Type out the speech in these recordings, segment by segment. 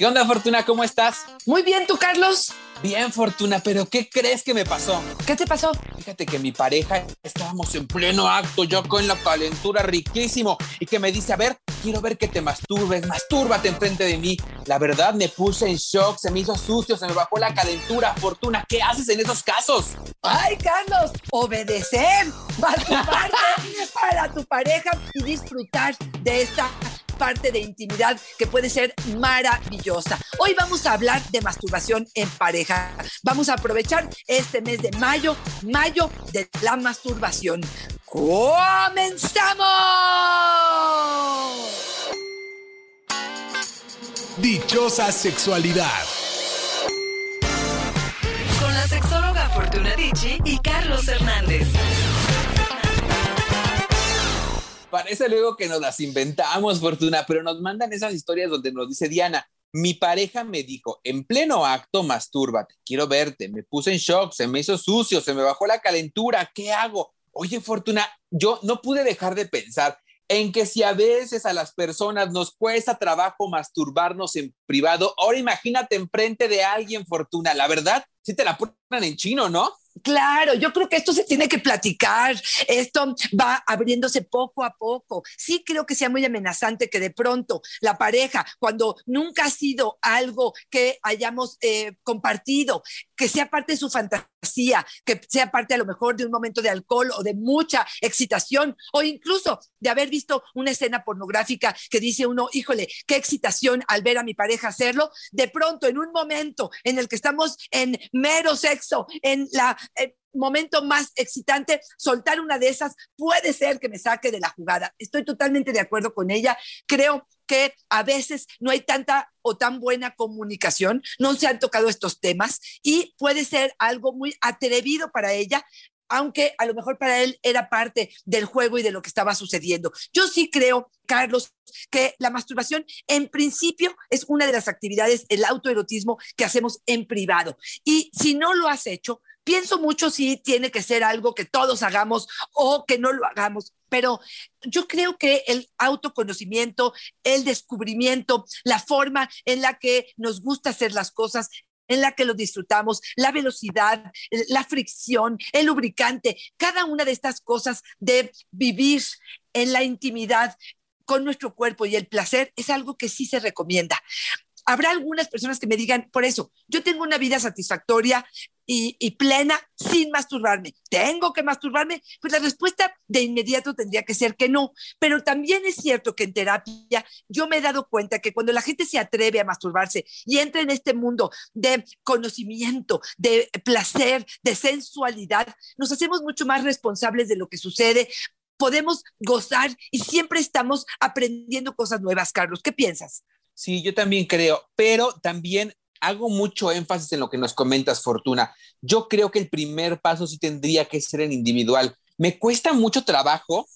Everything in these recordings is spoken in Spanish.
¿Qué onda, Fortuna? ¿Cómo estás? Muy bien, ¿tú, Carlos? Bien, Fortuna, pero ¿qué crees que me pasó? ¿Qué te pasó? Fíjate que mi pareja estábamos en pleno acto, yo con la calentura riquísimo, y que me dice, a ver, quiero ver que te masturbes, mastúrbate enfrente de mí. La verdad, me puse en shock, se me hizo sucio, se me bajó la calentura. Fortuna, ¿qué haces en esos casos? Ay, Carlos, obedecer, masturbarte para tu pareja y disfrutar de esta parte de intimidad que puede ser maravillosa. Hoy vamos a hablar de masturbación en pareja. Vamos a aprovechar este mes de mayo, mayo de la masturbación. ¡Comenzamos! Dichosa sexualidad. Con la sexóloga Fortuna Dicci y Carlos Hernández. Parece luego que nos las inventamos, Fortuna, pero nos mandan esas historias donde nos dice Diana, mi pareja me dijo, en pleno acto, mastúrbate, quiero verte, me puse en shock, se me hizo sucio, se me bajó la calentura, ¿qué hago? Oye, Fortuna, yo no pude dejar de pensar en que si a veces a las personas nos cuesta trabajo masturbarnos en privado, ahora imagínate enfrente de alguien, Fortuna, la verdad, si te la ponen en chino, ¿no? Claro, yo creo que esto se tiene que platicar, esto va abriéndose poco a poco. Sí creo que sea muy amenazante que de pronto la pareja, cuando nunca ha sido algo que hayamos eh, compartido, que sea parte de su fantasía, que sea parte a lo mejor de un momento de alcohol o de mucha excitación, o incluso de haber visto una escena pornográfica que dice uno, híjole, qué excitación al ver a mi pareja hacerlo, de pronto en un momento en el que estamos en mero sexo, en la el momento más excitante, soltar una de esas puede ser que me saque de la jugada. Estoy totalmente de acuerdo con ella. Creo que a veces no hay tanta o tan buena comunicación, no se han tocado estos temas y puede ser algo muy atrevido para ella aunque a lo mejor para él era parte del juego y de lo que estaba sucediendo. Yo sí creo, Carlos, que la masturbación en principio es una de las actividades, el autoerotismo que hacemos en privado. Y si no lo has hecho, pienso mucho si tiene que ser algo que todos hagamos o que no lo hagamos, pero yo creo que el autoconocimiento, el descubrimiento, la forma en la que nos gusta hacer las cosas, en la que lo disfrutamos, la velocidad, la fricción, el lubricante, cada una de estas cosas de vivir en la intimidad con nuestro cuerpo y el placer es algo que sí se recomienda. Habrá algunas personas que me digan, por eso, yo tengo una vida satisfactoria y, plena sin masturbarme. ¿Tengo que masturbarme? Pues la respuesta de inmediato tendría que ser que no. Pero también es cierto que en terapia yo me he dado cuenta que cuando la gente se atreve a masturbarse y entra en este mundo de conocimiento, de placer, de sensualidad, nos hacemos mucho más responsables de lo que sucede podemos gozar y siempre estamos aprendiendo cosas nuevas, Carlos. ¿Qué piensas? Sí, yo también creo, pero también hago mucho énfasis en lo que nos comentas, Fortuna. Yo creo que el primer paso sí tendría que ser en individual. Me cuesta mucho trabajo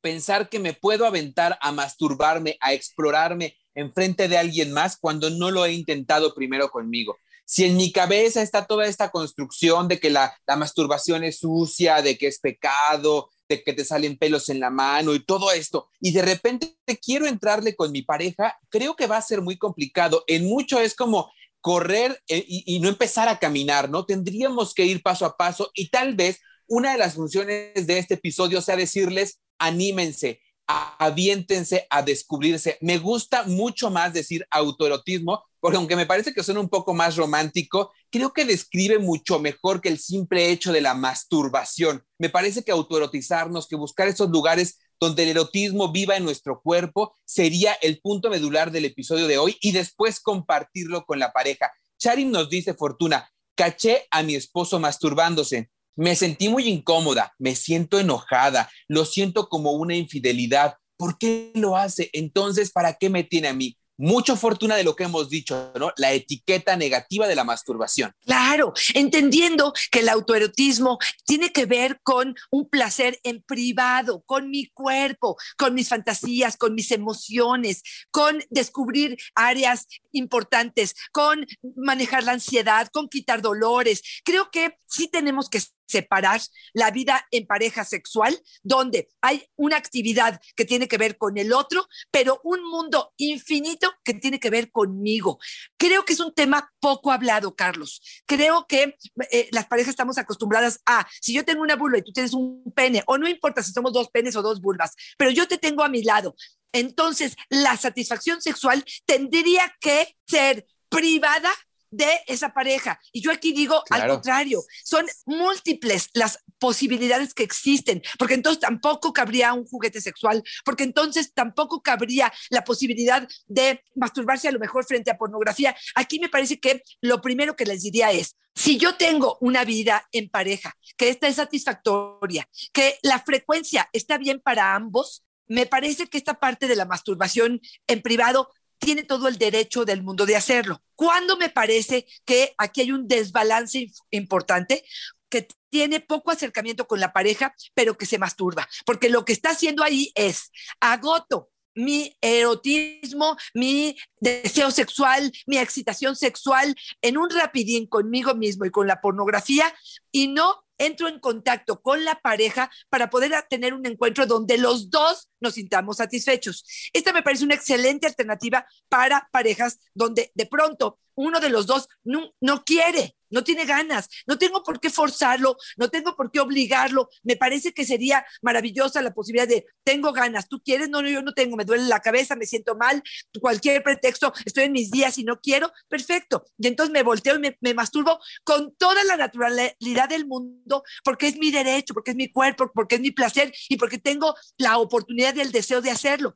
pensar que me puedo aventar a masturbarme, a explorarme en frente de alguien más cuando no lo he intentado primero conmigo. Si en mi cabeza está toda esta construcción de que la, la masturbación es sucia, de que es pecado, que te salen pelos en la mano y todo esto, y de repente quiero entrarle con mi pareja, creo que va a ser muy complicado. En mucho es como correr eh, y, no empezar a caminar, ¿no? Tendríamos que ir paso a paso y tal vez una de las funciones de este episodio sea decirles, anímense, aviéntense a descubrirse. Me gusta mucho más decir autoerotismo, porque aunque me parece que suena un poco más romántico, creo que describe mucho mejor que el simple hecho de la masturbación. Me parece que autoerotizarnos, que buscar esos lugares donde el erotismo viva en nuestro cuerpo, sería el punto medular del episodio de hoy y después compartirlo con la pareja. Charim nos dice, Fortuna, caché a mi esposo masturbándose. Me sentí muy incómoda, me siento enojada, lo siento como una infidelidad. ¿por qué lo hace? Entonces, ¿para qué me tiene a mí? Mucho fortuna de lo que hemos dicho, ¿no? La etiqueta negativa de la masturbación. Claro, entendiendo que el autoerotismo tiene que ver con un placer en privado, con mi cuerpo, con mis fantasías, con mis emociones, con descubrir áreas importantes, con manejar la ansiedad, con quitar dolores. Creo que sí tenemos que separar la vida en pareja sexual, donde hay una actividad que tiene que ver con el otro, pero un mundo infinito que tiene que ver conmigo. Creo que es un tema poco hablado, Carlos. Creo que eh, las parejas estamos acostumbradas a, si yo tengo una vulva y tú tienes un pene, o no importa si somos dos penes o dos vulvas, pero yo te tengo a mi lado. Entonces, la satisfacción sexual tendría que ser privada de esa pareja. Y yo aquí digo al contrario, son múltiples las posibilidades que existen, porque entonces tampoco cabría un juguete sexual, porque entonces tampoco cabría la posibilidad de masturbarse a lo mejor frente a pornografía. Aquí me parece que lo primero que les diría es, si yo tengo una vida en pareja, que esta es satisfactoria, que la frecuencia está bien para ambos, me parece que esta parte de la masturbación en privado tiene todo el derecho del mundo de hacerlo. Cuando me parece que aquí hay un desbalance importante, que tiene poco acercamiento con la pareja, pero que se masturba, porque lo que está haciendo ahí es agoto mi erotismo, mi deseo sexual, mi excitación sexual en un rapidín conmigo mismo y con la pornografía y no entro en contacto con la pareja para poder tener un encuentro donde los dos nos sintamos satisfechos. Esta me parece una excelente alternativa para parejas donde de pronto uno de los dos no, no quiere no tiene ganas, no tengo por qué forzarlo, no tengo por qué obligarlo. Me parece que sería maravillosa la posibilidad de, tengo ganas, tú quieres, no, no, yo no tengo, me duele la cabeza, me siento mal, cualquier pretexto, estoy en mis días y no quiero, perfecto. Y entonces me volteo y me, me masturbo con toda la naturalidad del mundo, porque es mi derecho, porque es mi cuerpo, porque es mi placer y porque tengo la oportunidad y el deseo de hacerlo.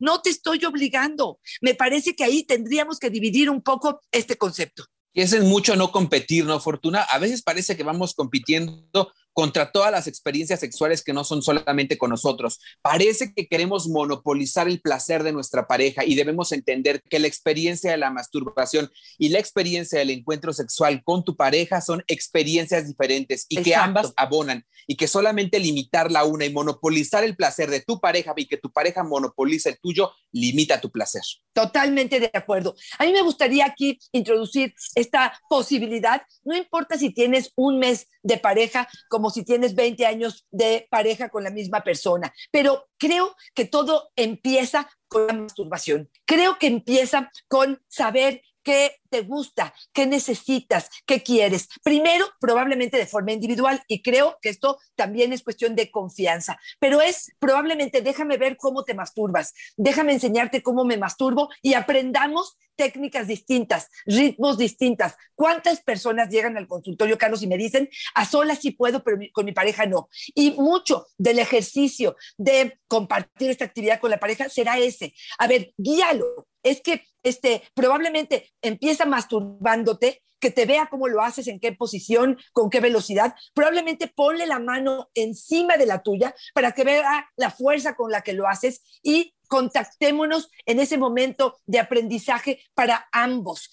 No te estoy obligando. Me parece que ahí tendríamos que dividir un poco este concepto y es mucho no competir, ¿no, Fortuna? A veces parece que vamos compitiendo contra todas las experiencias sexuales que no son solamente con nosotros. Parece que queremos monopolizar el placer de nuestra pareja y debemos entender que la experiencia de la masturbación y la experiencia del encuentro sexual con tu pareja son experiencias diferentes y que ambas abonan y que solamente limitar la una y monopolizar el placer de tu pareja y que tu pareja monopoliza el tuyo limita tu placer. Totalmente de acuerdo. A mí me gustaría aquí introducir esta posibilidad, no importa si tienes un mes de pareja como si tienes 20 años de pareja con la misma persona. Pero creo que todo empieza con la masturbación. Creo que empieza con saber qué te gusta, qué necesitas, qué quieres. Primero, probablemente de forma individual, y creo que esto también es cuestión de confianza, pero es probablemente déjame ver cómo te masturbas, déjame enseñarte cómo me masturbo y aprendamos técnicas distintas, ritmos distintas. ¿Cuántas personas llegan al consultorio, Carlos, y me dicen, a solas sí puedo, pero con mi pareja no? Y mucho del ejercicio de compartir esta actividad con la pareja será ese. A ver, guíalo. Es que este, probablemente empieza masturbándote que te vea cómo lo haces, en qué posición, con qué velocidad. Probablemente ponle la mano encima de la tuya para que vea la fuerza con la que lo haces y contactémonos en ese momento de aprendizaje para ambos.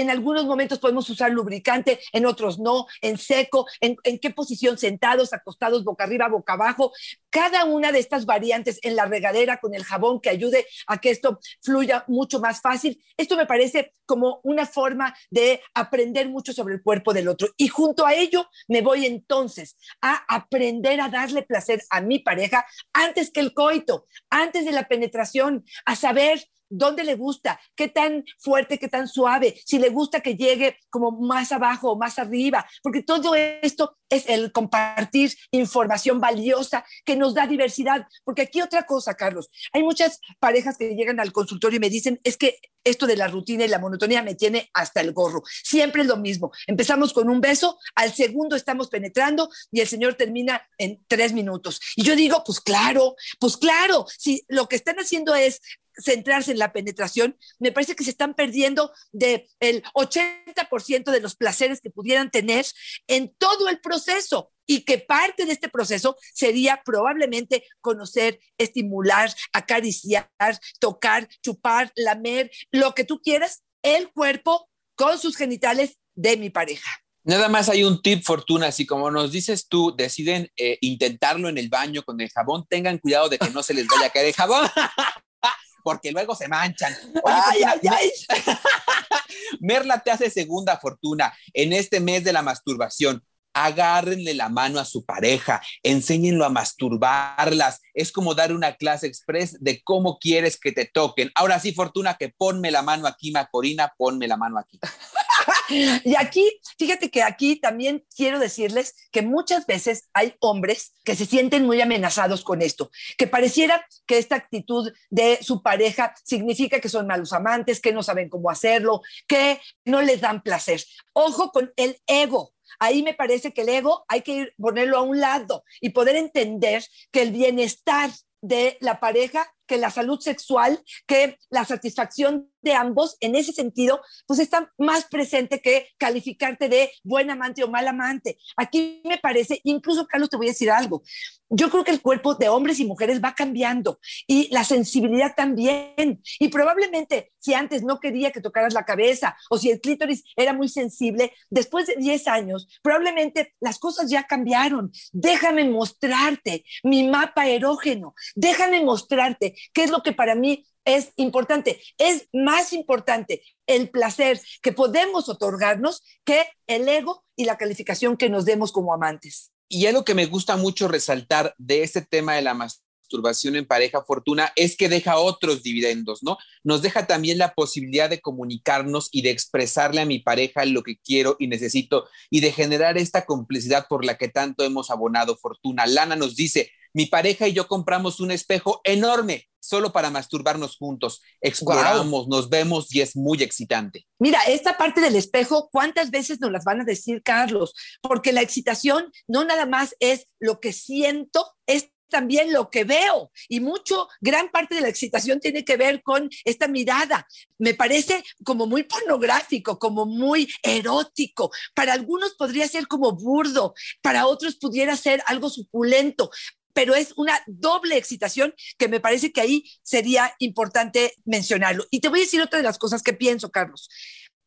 En algunos momentos podemos usar lubricante, en otros no, en seco, en, qué posición sentados, acostados, boca arriba, boca abajo. Cada una de estas variantes en la regadera con el jabón que ayude a que esto fluya mucho más fácil. Esto me parece como una forma de aprender mucho sobre el cuerpo del otro. Y junto a ello me voy entonces a aprender a darle placer a mi pareja antes que el coito, antes de la penetración, a saber dónde le gusta, qué tan fuerte, qué tan suave, si le gusta que llegue como más abajo o más arriba, porque todo esto es el compartir información valiosa que nos da diversidad. Porque aquí otra cosa, Carlos, hay muchas parejas que llegan al consultorio y me dicen, es que esto de la rutina y la monotonía me tiene hasta el gorro. Siempre es lo mismo. Empezamos con un beso, al segundo estamos penetrando y el señor termina en tres minutos. Y yo digo, pues claro, pues claro, si lo que están haciendo es centrarse en la penetración, me parece que se están perdiendo del el 80% de los placeres que pudieran tener en todo el proceso y que parte de este proceso sería probablemente conocer, estimular, acariciar, tocar, chupar, lamer, lo que tú quieras, el cuerpo con sus genitales de mi pareja. Nada más hay un tip, Fortuna, así como nos dices tú, deciden eh, intentarlo en el baño con el jabón, tengan cuidado de que no se les vaya a caer el jabón, porque luego se manchan. ay, ay, ay. Merla te hace segunda fortuna en este mes de la masturbación agárrenle la mano a su pareja, enséñenlo a masturbarlas. Es como dar una clase express de cómo quieres que te toquen. Ahora sí, Fortuna, que ponme la mano aquí, Macorina, ponme la mano aquí. y aquí, fíjate que aquí también quiero decirles que muchas veces hay hombres que se sienten muy amenazados con esto, que pareciera que esta actitud de su pareja significa que son malos amantes, que no saben cómo hacerlo, que no les dan placer. Ojo con el ego ahí me parece que el ego hay que ponerlo a un lado y poder entender que el bienestar de la pareja, que la salud sexual, que la satisfacción de ambos, en ese sentido, pues está más presente que calificarte de buen amante o mal amante. Aquí me parece, incluso Carlos, te voy a decir algo, yo creo que el cuerpo de hombres y mujeres va cambiando y la sensibilidad también. Y probablemente si antes no quería que tocaras la cabeza o si el clítoris era muy sensible, después de 10 años, probablemente las cosas ya cambiaron. Déjame mostrarte mi mapa erógeno, déjame mostrarte qué es lo que para mí es importante. Es más importante el placer que podemos otorgarnos que el ego y la calificación que nos demos como amantes. Y algo que me gusta mucho resaltar de este tema de la masturbación en pareja fortuna es que deja otros dividendos, ¿no? Nos deja también la posibilidad de comunicarnos y de expresarle a mi pareja lo que quiero y necesito y de generar esta complicidad por la que tanto hemos abonado fortuna. Lana nos dice, mi pareja y yo compramos un espejo enorme solo para masturbarnos juntos. Exploramos, nos vemos y es muy excitante. Mira, esta parte del espejo, ¿cuántas veces nos las van a decir, Carlos? Porque la excitación no nada más es lo que siento, es también lo que veo y mucho, gran parte de la excitación tiene que ver con esta mirada. Me parece como muy pornográfico, como muy erótico. Para algunos podría ser como burdo, para otros pudiera ser algo suculento, pero es una doble excitación que me parece que ahí sería importante mencionarlo. Y te voy a decir otra de las cosas que pienso, Carlos.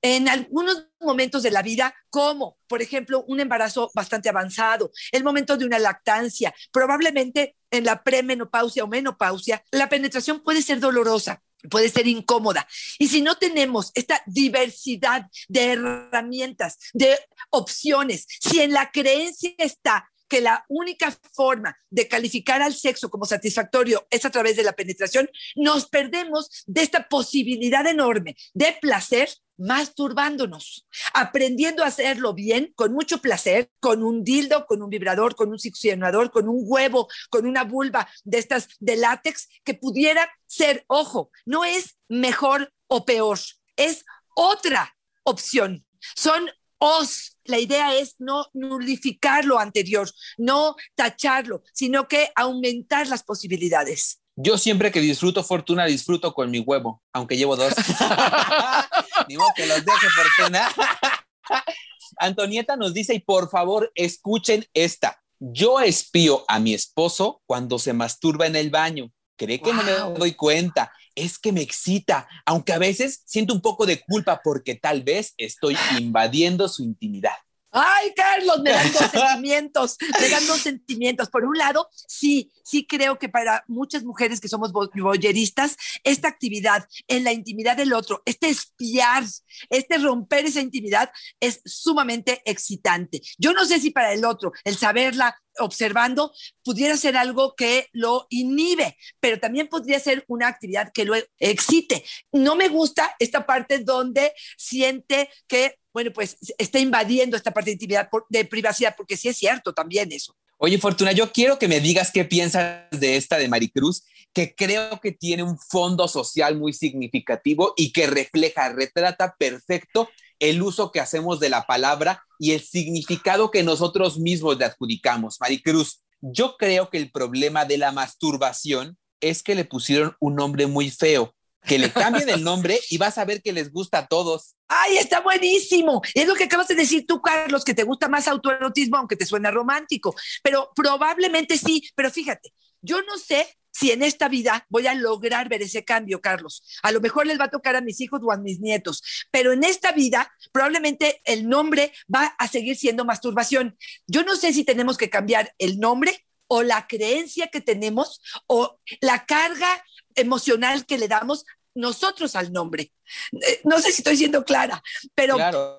En algunos momentos de la vida, como por ejemplo un embarazo bastante avanzado, el momento de una lactancia, probablemente en la premenopausia o menopausia, la penetración puede ser dolorosa, puede ser incómoda. Y si no tenemos esta diversidad de herramientas, de opciones, si en la creencia está que la única forma de calificar al sexo como satisfactorio es a través de la penetración, nos perdemos de esta posibilidad enorme de placer masturbándonos, aprendiendo a hacerlo bien, con mucho placer, con un dildo, con un vibrador, con un succionador, con un huevo, con una vulva de estas de látex, que pudiera ser, ojo, no es mejor o peor, es otra opción. Son os. La idea es no nulificar lo anterior, no tacharlo, sino que aumentar las posibilidades. Yo siempre que disfruto fortuna, disfruto con mi huevo, aunque llevo dos. Ni. Antonieta nos dice, y por favor, escuchen esta. Yo espío a mi esposo cuando se masturba en el baño. Cree que no me doy cuenta es que me excita, aunque a veces siento un poco de culpa porque tal vez estoy invadiendo su intimidad. Ay, Carlos, me dan dos sentimientos, me dan dos sentimientos. Por un lado, sí, sí creo que para muchas mujeres que somos boyeristas, esta actividad en la intimidad del otro, este espiar, este romper esa intimidad es sumamente excitante. Yo no sé si para el otro el saberla observando pudiera ser algo que lo inhibe, pero también podría ser una actividad que lo excite. No me gusta esta parte donde siente que, bueno, pues está invadiendo esta parte de intimidad, de privacidad, porque sí es cierto también eso. Oye, Fortuna, yo quiero que me digas qué piensas de esta de Maricruz, que creo que tiene un fondo social muy significativo y que refleja, retrata perfecto el uso que hacemos de la palabra y el significado que nosotros mismos le adjudicamos. Maricruz, yo creo que el problema de la masturbación es que le pusieron un nombre muy feo que le cambien el nombre y vas a ver que les gusta a todos. ¡Ay, está buenísimo! Es lo que acabas de decir tú, Carlos, que te gusta más autoerotismo, aunque te suena romántico. Pero probablemente sí, pero fíjate, yo no sé si en esta vida voy a lograr ver ese cambio, Carlos. A lo mejor les va a tocar a mis hijos o a mis nietos, pero en esta vida probablemente el nombre va a seguir siendo masturbación. Yo no sé si tenemos que cambiar el nombre o la creencia que tenemos o la carga emocional que le damos nosotros al nombre. Eh, no sé si estoy siendo clara, pero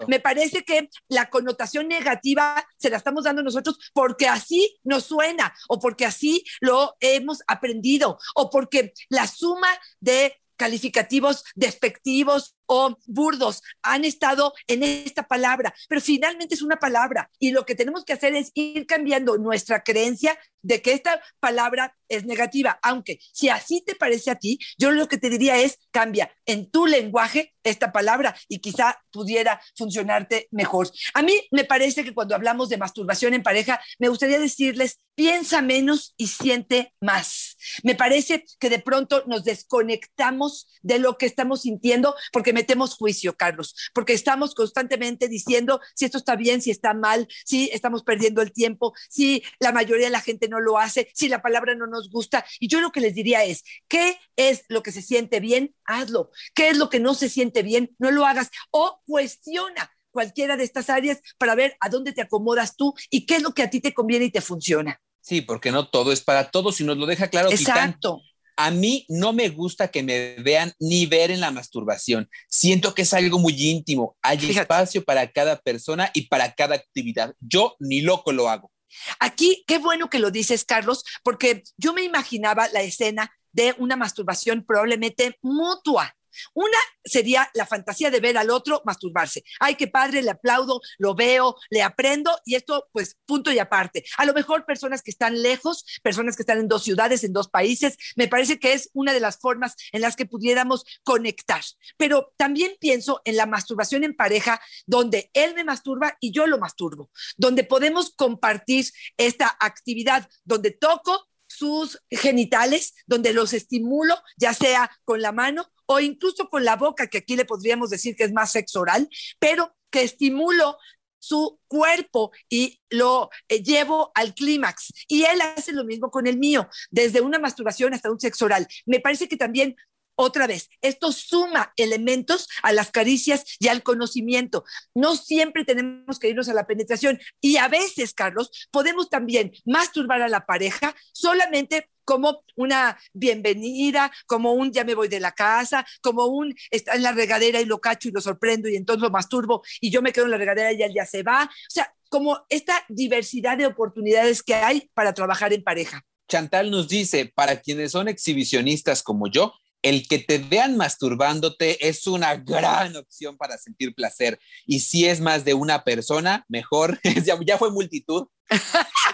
me parece que la connotación negativa se la estamos dando nosotros porque así nos suena o porque así lo hemos aprendido o porque la suma de calificativos despectivos o burdos han estado en esta palabra, pero finalmente es una palabra y lo que tenemos que hacer es ir cambiando nuestra creencia de que esta palabra es negativa, aunque si así te parece a ti, yo lo que te diría es cambia en tu lenguaje esta palabra y quizá pudiera funcionarte mejor. A mí me parece que cuando hablamos de masturbación en pareja, me gustaría decirles, piensa menos y siente más. Me parece que de pronto nos desconectamos de lo que estamos sintiendo porque metemos juicio, Carlos, porque estamos constantemente diciendo si esto está bien, si está mal, si estamos perdiendo el tiempo, si la mayoría de la gente no lo hace, si la palabra no nos gusta. Y yo lo que les diría es, ¿qué es lo que se siente bien? Hazlo. ¿Qué es lo que no se siente bien? No lo hagas. O cuestiona cualquiera de estas áreas para ver a dónde te acomodas tú y qué es lo que a ti te conviene y te funciona. Sí, porque no todo es para todos y nos lo deja claro. Exacto. A mí no me gusta que me vean ni ver en la masturbación. Siento que es algo muy íntimo. Hay espacio para cada persona y para cada actividad. Yo ni loco lo hago. Aquí, qué bueno que lo dices, Carlos, porque yo me imaginaba la escena de una masturbación probablemente mutua. Una sería la fantasía de ver al otro masturbarse. Ay, qué padre, le aplaudo, lo veo, le aprendo y esto, pues, punto y aparte. A lo mejor personas que están lejos, personas que están en dos ciudades, en dos países, me parece que es una de las formas en las que pudiéramos conectar. Pero también pienso en la masturbación en pareja, donde él me masturba y yo lo masturbo, donde podemos compartir esta actividad, donde toco, sus genitales, donde los estimulo, ya sea con la mano o incluso con la boca, que aquí le podríamos decir que es más sexo oral, pero que estimulo su cuerpo y lo eh, llevo al clímax. Y él hace lo mismo con el mío, desde una masturbación hasta un sexo oral. Me parece que también otra vez, esto suma elementos a las caricias y al conocimiento. No siempre tenemos que irnos a la penetración y a veces, Carlos, podemos también masturbar a la pareja solamente como una bienvenida, como un ya me voy de la casa, como un está en la regadera y lo cacho y lo sorprendo y entonces lo masturbo y yo me quedo en la regadera y él ya se va. O sea, como esta diversidad de oportunidades que hay para trabajar en pareja. Chantal nos dice, para quienes son exhibicionistas como yo, el que te vean masturbándote es una gran opción para sentir placer. Y si es más de una persona, mejor. ya, fue multitud.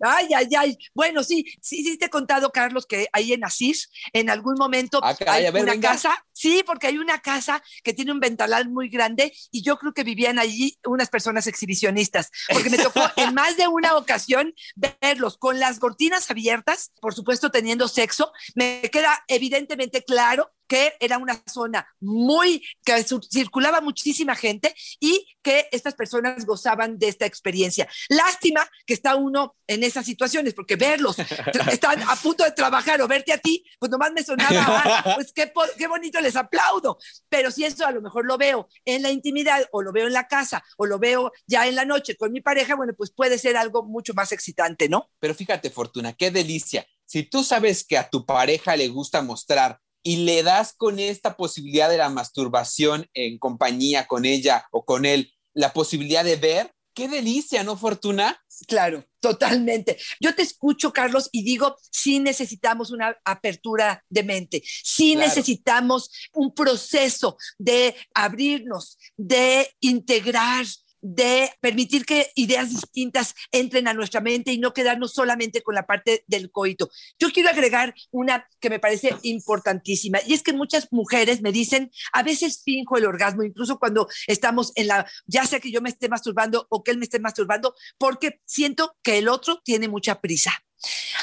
Ay, ay, ay. Bueno, sí, sí, sí te he contado, Carlos, que ahí en Asís, en algún momento ah, hay una casa, sí, porque hay una casa que tiene un ventanal muy grande y yo creo que vivían allí unas personas exhibicionistas, porque me tocó en más de una ocasión verlos con las cortinas abiertas, por supuesto teniendo sexo. Me queda evidentemente claro que era una zona muy, que circulaba muchísima gente y que estas personas gozaban de esta experiencia. Lástima que está uno en esas situaciones, porque verlos, están a punto de trabajar o verte a ti, pues nomás me sonaba, pues qué, qué bonito, les aplaudo. Pero si eso a lo mejor lo veo en la intimidad o lo veo en la casa o lo veo ya en la noche con mi pareja, bueno, pues puede ser algo mucho más excitante, ¿no? Pero fíjate, Fortuna, qué delicia. Si tú sabes que a tu pareja le gusta mostrar y le das con esta posibilidad de la masturbación en compañía con ella o con él, la posibilidad de ver, qué delicia, ¿no, Fortuna? Claro, totalmente. Yo te escucho, Carlos, y digo, sí necesitamos una apertura de mente, sí necesitamos un proceso de abrirnos, de integrar de permitir que ideas distintas entren a nuestra mente y no quedarnos solamente con la parte del coito. Yo quiero agregar una que me parece importantísima y es que muchas mujeres me dicen, a veces finjo el orgasmo, incluso cuando estamos en la, ya sea que yo me esté masturbando o que él me esté masturbando, porque siento que el otro tiene mucha prisa.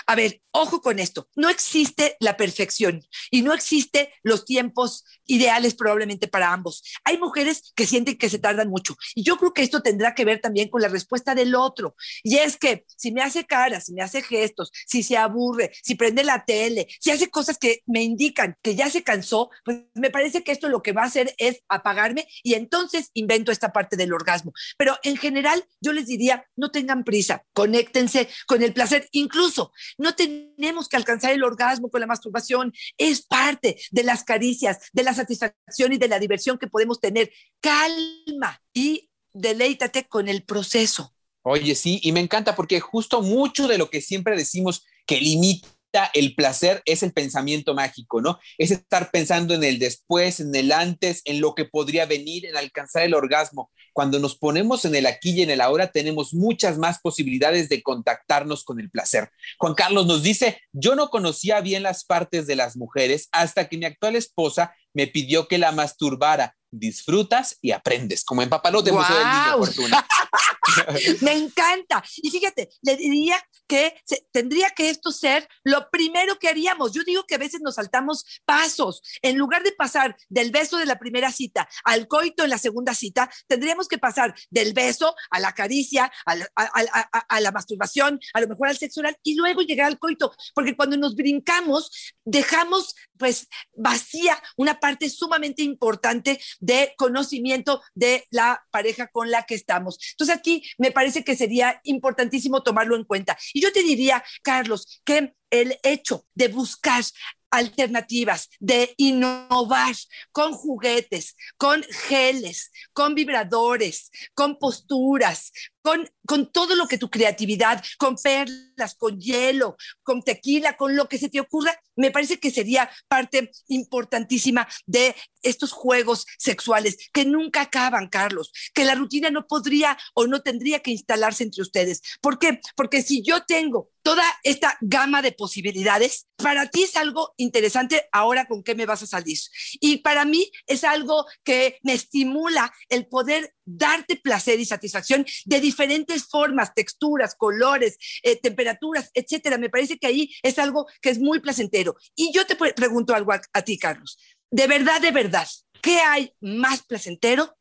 A ver, ojo con esto, no existe la perfección y no existe los tiempos ideales probablemente para ambos. Hay mujeres que sienten que se tardan mucho y yo creo que esto tendrá que ver también con la respuesta del otro. Y es que si me hace cara, si me hace gestos, si se aburre, si prende la tele, si hace cosas que me indican que ya se cansó, pues me parece que esto lo que va a hacer es apagarme y entonces invento esta parte del orgasmo. Pero en general yo les diría, no tengan prisa, conéctense con el placer, incluso no tenemos que alcanzar el orgasmo con la masturbación, es parte de las caricias, de la satisfacción y de la diversión que podemos tener. Calma y deleítate con el proceso. Oye, sí, y me encanta porque justo mucho de lo que siempre decimos que limita el placer es el pensamiento mágico, ¿no? Es estar pensando en el después, en el antes, en lo que podría venir, en alcanzar el orgasmo. Cuando nos ponemos en el aquí y en el ahora, tenemos muchas más posibilidades de contactarnos con el placer. Juan Carlos nos dice, yo no conocía bien las partes de las mujeres hasta que mi actual esposa me pidió que la masturbara disfrutas y aprendes, como en Papalote wow. Museo del Niño Fortuna. Me encanta. Y fíjate, le diría que se, tendría que esto ser lo primero que haríamos. Yo digo que a veces nos saltamos pasos. En lugar de pasar del beso de la primera cita al coito en la segunda cita, tendríamos que pasar del beso a la caricia, a la, a, a, a la masturbación, a lo mejor al sexo oral y luego llegar al coito. Porque cuando nos brincamos, dejamos pues vacía una parte sumamente importante de conocimiento de la pareja con la que estamos. Entonces aquí me parece que sería importantísimo tomarlo en cuenta. Y yo te diría, Carlos, que el hecho de buscar alternativas, de innovar con juguetes, con geles, con vibradores, con posturas, con, con, todo lo que tu creatividad, con perlas, con hielo, con tequila, con lo que se te ocurra, me parece que sería parte importantísima de estos juegos sexuales que nunca acaban, Carlos, que la rutina no podría o no tendría que instalarse entre ustedes. ¿Por qué? Porque si yo tengo toda esta gama de posibilidades, para ti es algo interesante ahora con qué me vas a salir. Y para mí es algo que me estimula el poder darte placer y satisfacción de diferentes formas, texturas, colores, eh, temperaturas, etcétera. Me parece que ahí es algo que es muy placentero. Y yo te pregunto algo a, a ti, Carlos. De verdad, de verdad, ¿qué hay más placentero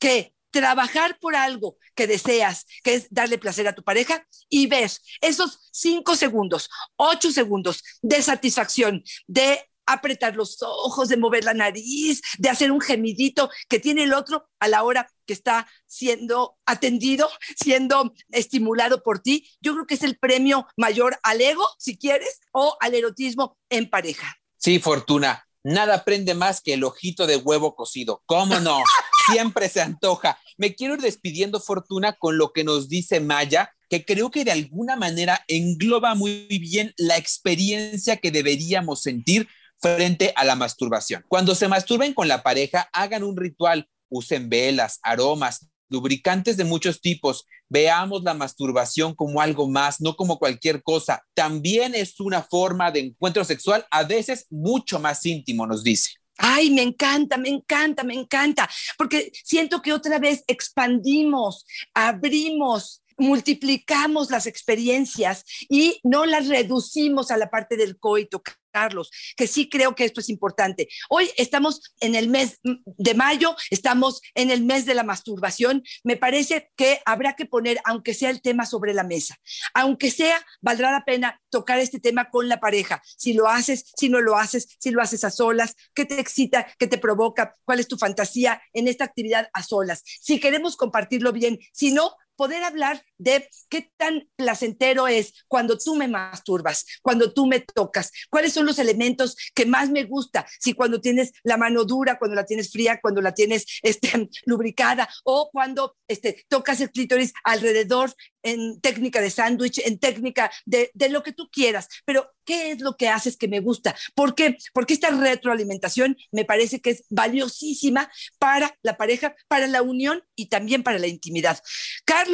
que trabajar por algo que deseas, que es darle placer a tu pareja, y ves esos cinco segundos, ocho segundos de satisfacción, de apretar los ojos, de mover la nariz, de hacer un gemidito que tiene el otro a la hora que está siendo atendido, siendo estimulado por ti. Yo creo que es el premio mayor al ego, si quieres, o al erotismo en pareja. Sí, Fortuna. Nada prende más que el ojito de huevo cocido. ¿Cómo no? Siempre se antoja. Me quiero ir despidiendo, Fortuna, con lo que nos dice Maya, que creo que de alguna manera engloba muy bien la experiencia que deberíamos sentir frente a la masturbación. Cuando se masturben con la pareja, hagan un ritual, usen velas, aromas, lubricantes de muchos tipos. Veamos la masturbación como algo más, no como cualquier cosa. También es una forma de encuentro sexual, a veces mucho más íntimo, nos dice. Ay, me encanta, me encanta, me encanta, porque siento que otra vez expandimos, abrimos, multiplicamos las experiencias y no las reducimos a la parte del coito, Carlos, que sí creo que esto es importante. Hoy estamos en el mes de mayo, estamos en el mes de la masturbación. Me parece que habrá que poner, aunque sea el tema sobre la mesa, aunque sea, valdrá la pena tocar este tema con la pareja. Si lo haces, si no lo haces, si lo haces a solas, qué te excita, qué te provoca, cuál es tu fantasía en esta actividad a solas. Si queremos compartirlo bien, si no, poder hablar de qué tan placentero es cuando tú me masturbas, cuando tú me tocas, cuáles son los elementos que más me gusta, si cuando tienes la mano dura, cuando la tienes fría, cuando la tienes este, lubricada o cuando este, tocas el clítoris alrededor en técnica de sándwich, en técnica de, de, lo que tú quieras, pero ¿qué es lo que haces que me gusta? ¿Por qué? Porque esta retroalimentación me parece que es valiosísima para la pareja, para la unión y también para la intimidad. Carlos,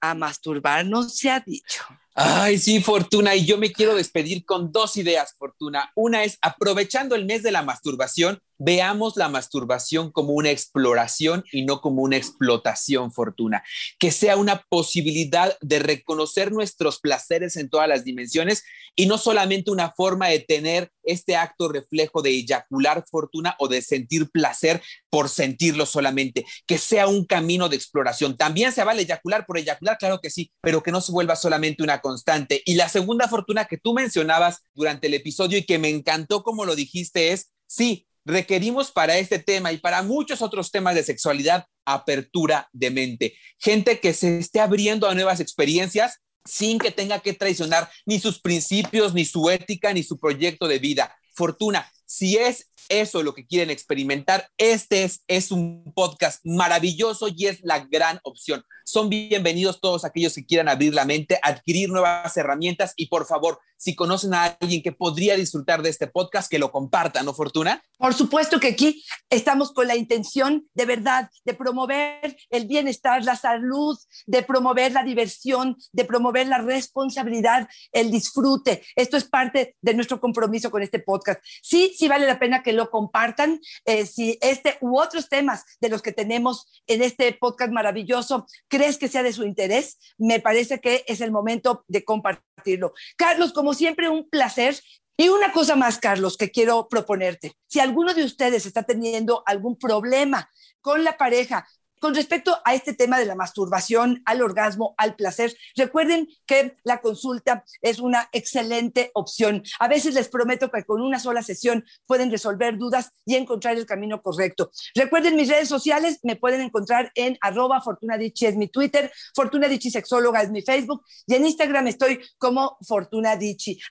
a masturbarnos se ha dicho. Ay, sí, Fortuna, y yo me quiero despedir con dos ideas, Fortuna. Una es, aprovechando el mes de la masturbación, veamos la masturbación como una exploración y no como una explotación, Fortuna. Que sea una posibilidad de reconocer nuestros placeres en todas las dimensiones y no solamente una forma de tener este acto reflejo de eyacular fortuna o de sentir placer por sentirlo solamente, que sea un camino de exploración. También se vale eyacular por eyacular, claro que sí, pero que no se vuelva solamente una constante. Y la segunda fortuna que tú mencionabas durante el episodio y que me encantó como lo dijiste es, sí, requerimos para este tema y para muchos otros temas de sexualidad apertura de mente. Gente que se esté abriendo a nuevas experiencias sin que tenga que traicionar ni sus principios, ni su ética, ni su proyecto de vida. Fortuna, si es eso lo que quieren experimentar, este es, es un podcast maravilloso y es la gran opción. Son bienvenidos todos aquellos que quieran abrir la mente, adquirir nuevas herramientas y por favor, si conocen a alguien que podría disfrutar de este podcast, que lo compartan, ¿no, Fortuna? Por supuesto que aquí estamos con la intención de verdad de promover el bienestar, la salud, de promover la diversión, de promover la responsabilidad, el disfrute. Esto es parte de nuestro compromiso con este podcast. Sí, sí vale la pena que lo compartan. Eh, si este u otros temas de los que tenemos en este podcast maravilloso crees que sea de su interés, me parece que es el momento de compartirlo. Carlos, como siempre, un placer. Y una cosa más, Carlos, que quiero proponerte. Si alguno de ustedes está teniendo algún problema con la pareja, con respecto a este tema de la masturbación, al orgasmo, al placer, recuerden que la consulta es una excelente opción. A veces les prometo que con una sola sesión pueden resolver dudas y encontrar el camino correcto. Recuerden mis redes sociales, me pueden encontrar en arroba Fortuna es mi Twitter, Fortuna Sexóloga es mi Facebook y en Instagram estoy como Fortuna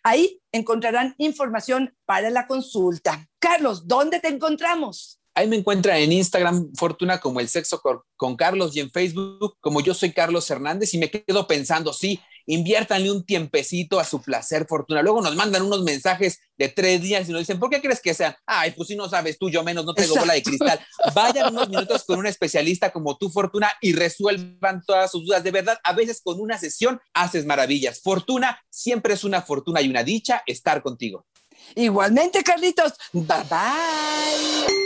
Ahí encontrarán información para la consulta. Carlos, ¿dónde te encontramos? Ahí me encuentra en Instagram Fortuna como el sexo con Carlos y en Facebook como yo soy Carlos Hernández y me quedo pensando, sí, inviértanle un tiempecito a su placer, Fortuna. Luego nos mandan unos mensajes de tres días y nos dicen, ¿por qué crees que sean? Ay, pues si no sabes tú, yo menos, no tengo bola de cristal. Vayan unos minutos con un especialista como tú, Fortuna, y resuelvan todas sus dudas. De verdad, a veces con una sesión haces maravillas. Fortuna siempre es una fortuna y una dicha estar contigo. Igualmente, Carlitos. Bye bye.